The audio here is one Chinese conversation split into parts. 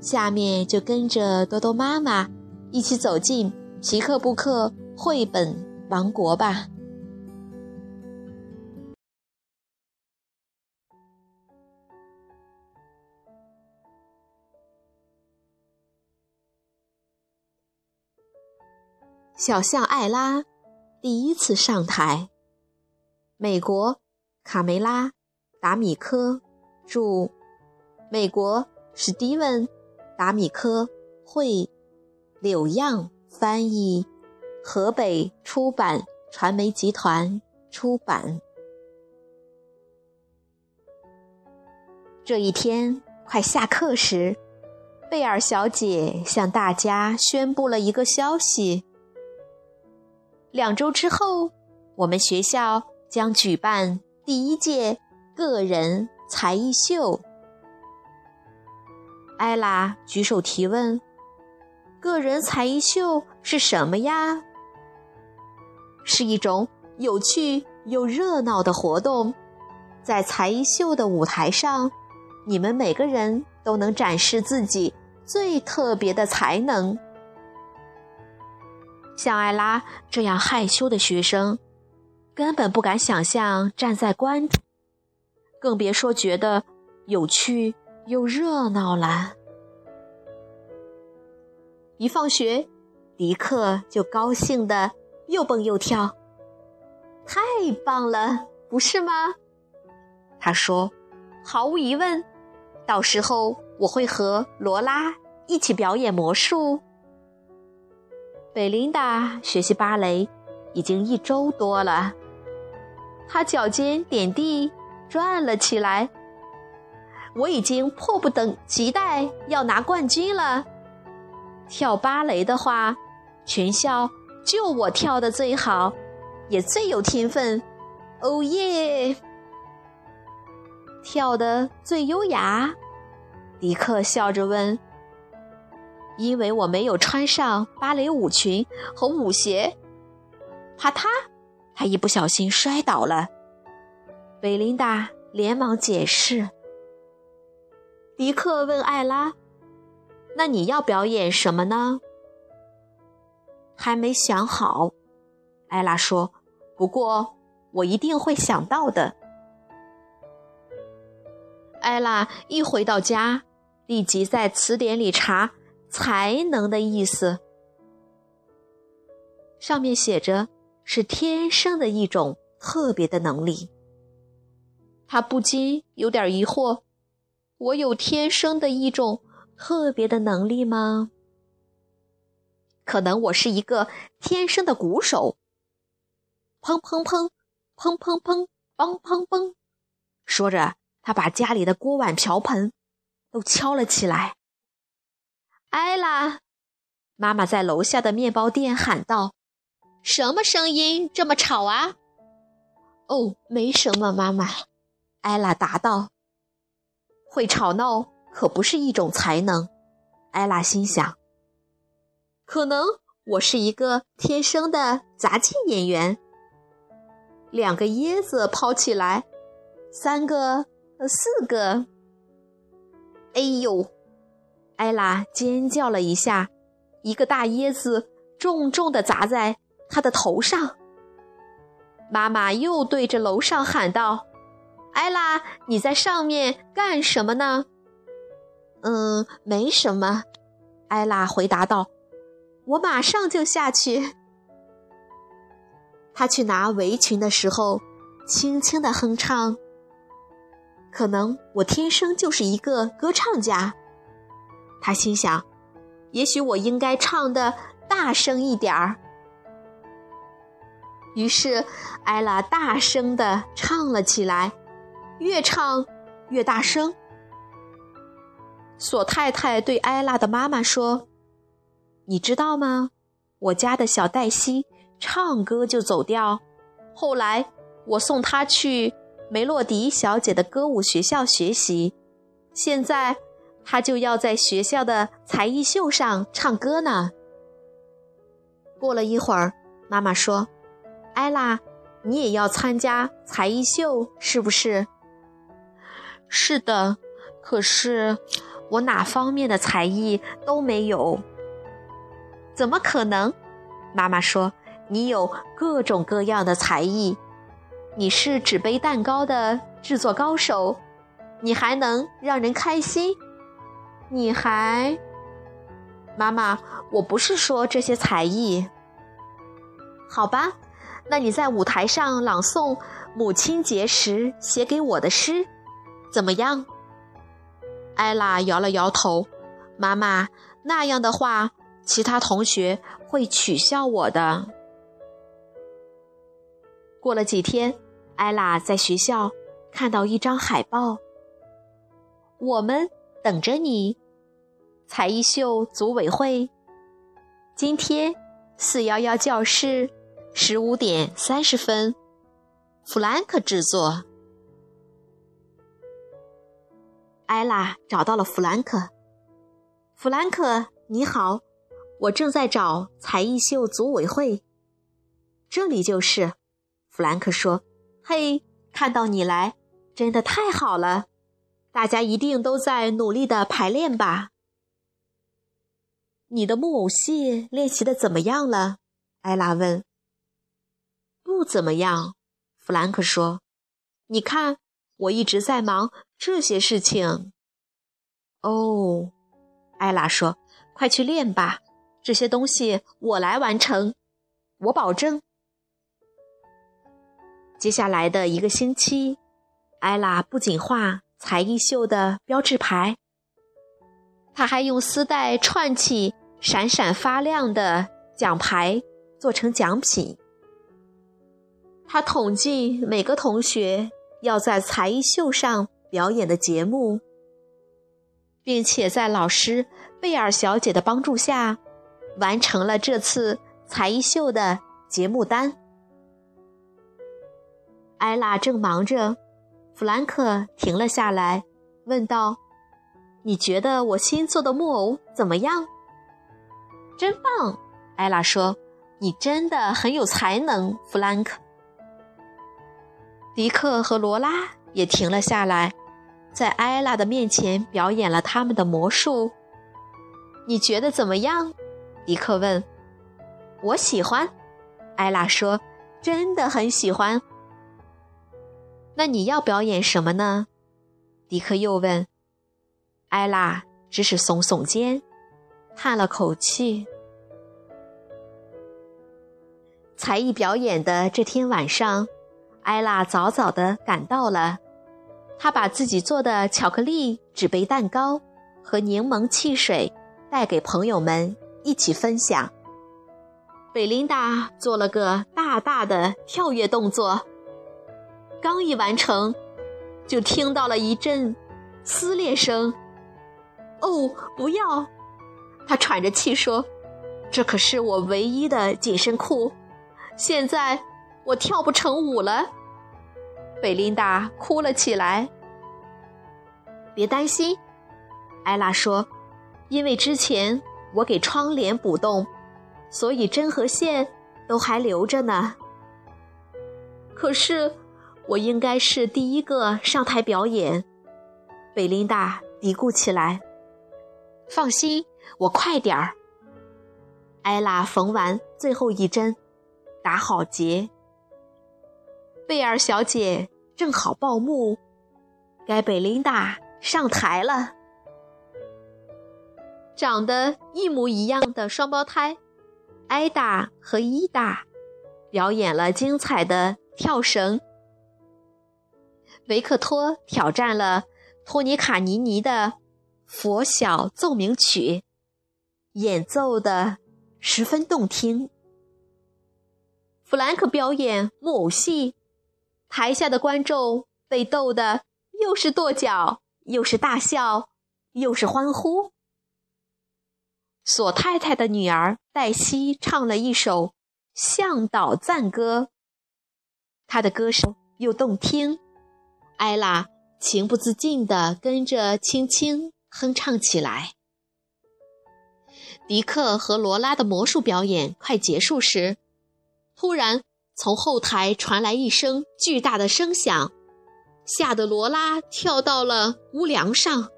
下面就跟着多多妈妈一起走进皮克布克绘本王国吧。小象艾拉第一次上台。美国，卡梅拉·达米科著，美国史蒂文。达米科绘，柳样翻译，河北出版传媒集团出版。这一天快下课时，贝尔小姐向大家宣布了一个消息：两周之后，我们学校将举办第一届个人才艺秀。艾拉举手提问：“个人才艺秀是什么呀？”是一种有趣又热闹的活动，在才艺秀的舞台上，你们每个人都能展示自己最特别的才能。像艾拉这样害羞的学生，根本不敢想象站在观众，更别说觉得有趣。又热闹了。一放学，迪克就高兴的又蹦又跳，太棒了，不是吗？他说：“毫无疑问，到时候我会和罗拉一起表演魔术。”贝琳达学习芭蕾已经一周多了，她脚尖点地转了起来。我已经迫不等及待要拿冠军了。跳芭蕾的话，全校就我跳的最好，也最有天分。哦耶！跳的最优雅。迪克笑着问：“因为我没有穿上芭蕾舞裙和舞鞋。”啪嗒，他一不小心摔倒了。贝琳达连忙解释。迪克问艾拉：“那你要表演什么呢？”还没想好，艾拉说：“不过我一定会想到的。”艾拉一回到家，立即在词典里查“才能”的意思，上面写着是天生的一种特别的能力。他不禁有点疑惑。我有天生的一种特别的能力吗？可能我是一个天生的鼓手。砰砰砰，砰砰砰，梆梆梆。说着，他把家里的锅碗瓢盆都敲了起来。艾拉，妈妈在楼下的面包店喊道：“什么声音这么吵啊？”哦，没什么，妈妈。艾拉答道。会吵闹可不是一种才能，艾拉心想。可能我是一个天生的杂技演员。两个椰子抛起来，三个、四个。哎呦！艾拉尖叫了一下，一个大椰子重重的砸在他的头上。妈妈又对着楼上喊道。艾拉，你在上面干什么呢？嗯，没什么。艾拉回答道：“我马上就下去。”他去拿围裙的时候，轻轻的哼唱。可能我天生就是一个歌唱家，他心想。也许我应该唱的大声一点儿。于是，艾拉大声的唱了起来。越唱越大声，索太太对艾拉的妈妈说：“你知道吗？我家的小黛西唱歌就走调，后来我送她去梅洛迪小姐的歌舞学校学习，现在她就要在学校的才艺秀上唱歌呢。”过了一会儿，妈妈说：“艾拉，你也要参加才艺秀，是不是？”“是的，可是……”我哪方面的才艺都没有，怎么可能？妈妈说你有各种各样的才艺，你是纸杯蛋糕的制作高手，你还能让人开心，你还……妈妈，我不是说这些才艺。好吧，那你在舞台上朗诵母亲节时写给我的诗，怎么样？艾拉摇了摇头，妈妈，那样的话，其他同学会取笑我的。过了几天，艾拉在学校看到一张海报：“我们等着你，才艺秀组委会，今天四幺幺教室，十五点三十分，弗兰克制作。”艾拉找到了弗兰克。弗兰克，你好，我正在找才艺秀组委会。这里就是。弗兰克说：“嘿，看到你来，真的太好了。大家一定都在努力的排练吧？你的木偶戏练习的怎么样了？”艾拉问。“不怎么样。”弗兰克说。“你看。”我一直在忙这些事情。哦，艾拉说：“快去练吧，这些东西我来完成，我保证。”接下来的一个星期，艾拉不仅画才艺秀的标志牌，她还用丝带串起闪闪发亮的奖牌，做成奖品。她统计每个同学。要在才艺秀上表演的节目，并且在老师贝尔小姐的帮助下，完成了这次才艺秀的节目单。艾拉正忙着，弗兰克停了下来，问道：“你觉得我新做的木偶怎么样？”“真棒！”艾拉说，“你真的很有才能，弗兰克。”迪克和罗拉也停了下来，在艾拉的面前表演了他们的魔术。你觉得怎么样？迪克问。我喜欢，艾拉说，真的很喜欢。那你要表演什么呢？迪克又问。艾拉只是耸耸肩，叹了口气。才艺表演的这天晚上。艾拉早早的赶到了，他把自己做的巧克力纸杯蛋糕和柠檬汽水带给朋友们一起分享。贝琳达做了个大大的跳跃动作，刚一完成，就听到了一阵撕裂声。“哦，不要！”他喘着气说，“这可是我唯一的紧身裤，现在……”我跳不成舞了，贝琳达哭了起来。别担心，艾拉说，因为之前我给窗帘补洞，所以针和线都还留着呢。可是我应该是第一个上台表演，贝琳达嘀咕起来。放心，我快点儿。艾拉缝完最后一针，打好结。贝尔小姐正好报幕，该贝琳达上台了。长得一模一样的双胞胎，艾达和伊达，表演了精彩的跳绳。维克托挑战了托尼卡尼尼的《佛晓奏鸣曲》，演奏的十分动听。弗兰克表演木偶戏。台下的观众被逗得又是跺脚，又是大笑，又是欢呼。索太太的女儿黛西唱了一首向导赞歌，她的歌声又动听，艾拉情不自禁地跟着轻轻哼唱起来。迪克和罗拉的魔术表演快结束时，突然从后台传来一声巨大的声响，吓得罗拉跳到了屋梁上。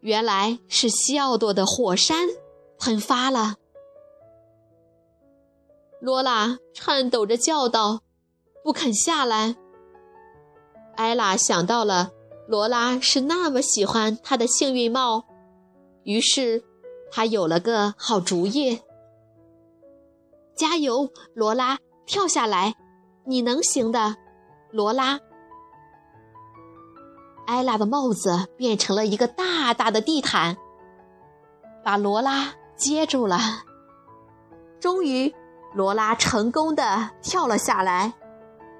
原来是西奥多的火山喷发了。罗拉颤抖着叫道：“不肯下来。”艾拉想到了罗拉是那么喜欢她的幸运帽，于是她有了个好主意：“加油，罗拉，跳下来，你能行的，罗拉。”艾拉的帽子变成了一个大大的地毯，把罗拉接住了。终于，罗拉成功的跳了下来，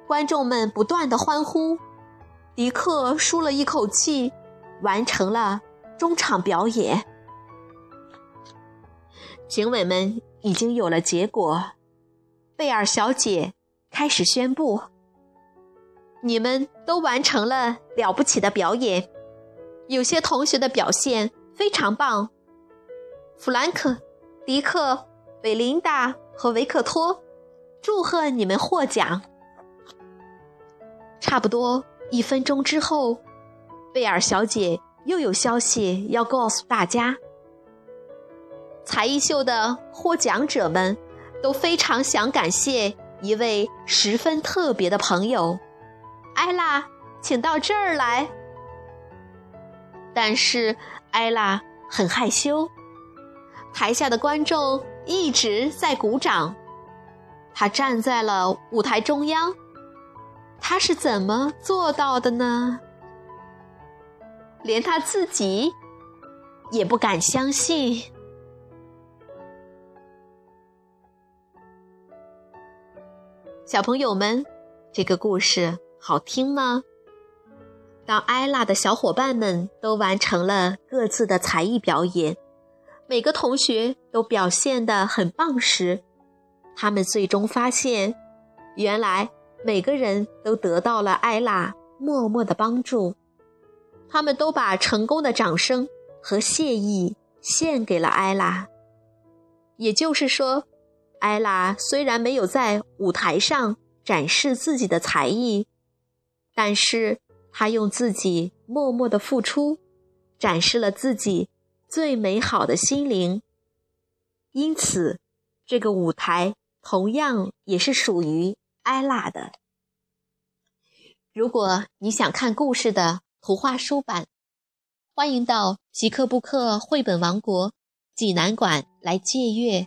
观众们不断的欢呼。迪克舒了一口气，完成了中场表演。评委们已经有了结果，贝尔小姐开始宣布。你们都完成了了不起的表演，有些同学的表现非常棒。弗兰克、迪克、贝琳达和维克托，祝贺你们获奖。差不多一分钟之后，贝尔小姐又有消息要告诉大家：才艺秀的获奖者们都非常想感谢一位十分特别的朋友。艾拉，请到这儿来。但是艾拉很害羞，台下的观众一直在鼓掌。他站在了舞台中央，他是怎么做到的呢？连他自己也不敢相信。小朋友们，这个故事。好听吗？当艾拉的小伙伴们都完成了各自的才艺表演，每个同学都表现得很棒时，他们最终发现，原来每个人都得到了艾拉默默的帮助。他们都把成功的掌声和谢意献给了艾拉。也就是说，艾拉虽然没有在舞台上展示自己的才艺。但是她用自己默默的付出，展示了自己最美好的心灵。因此，这个舞台同样也是属于艾拉的。如果你想看故事的图画书版，欢迎到极客布克绘本王国济南馆来借阅。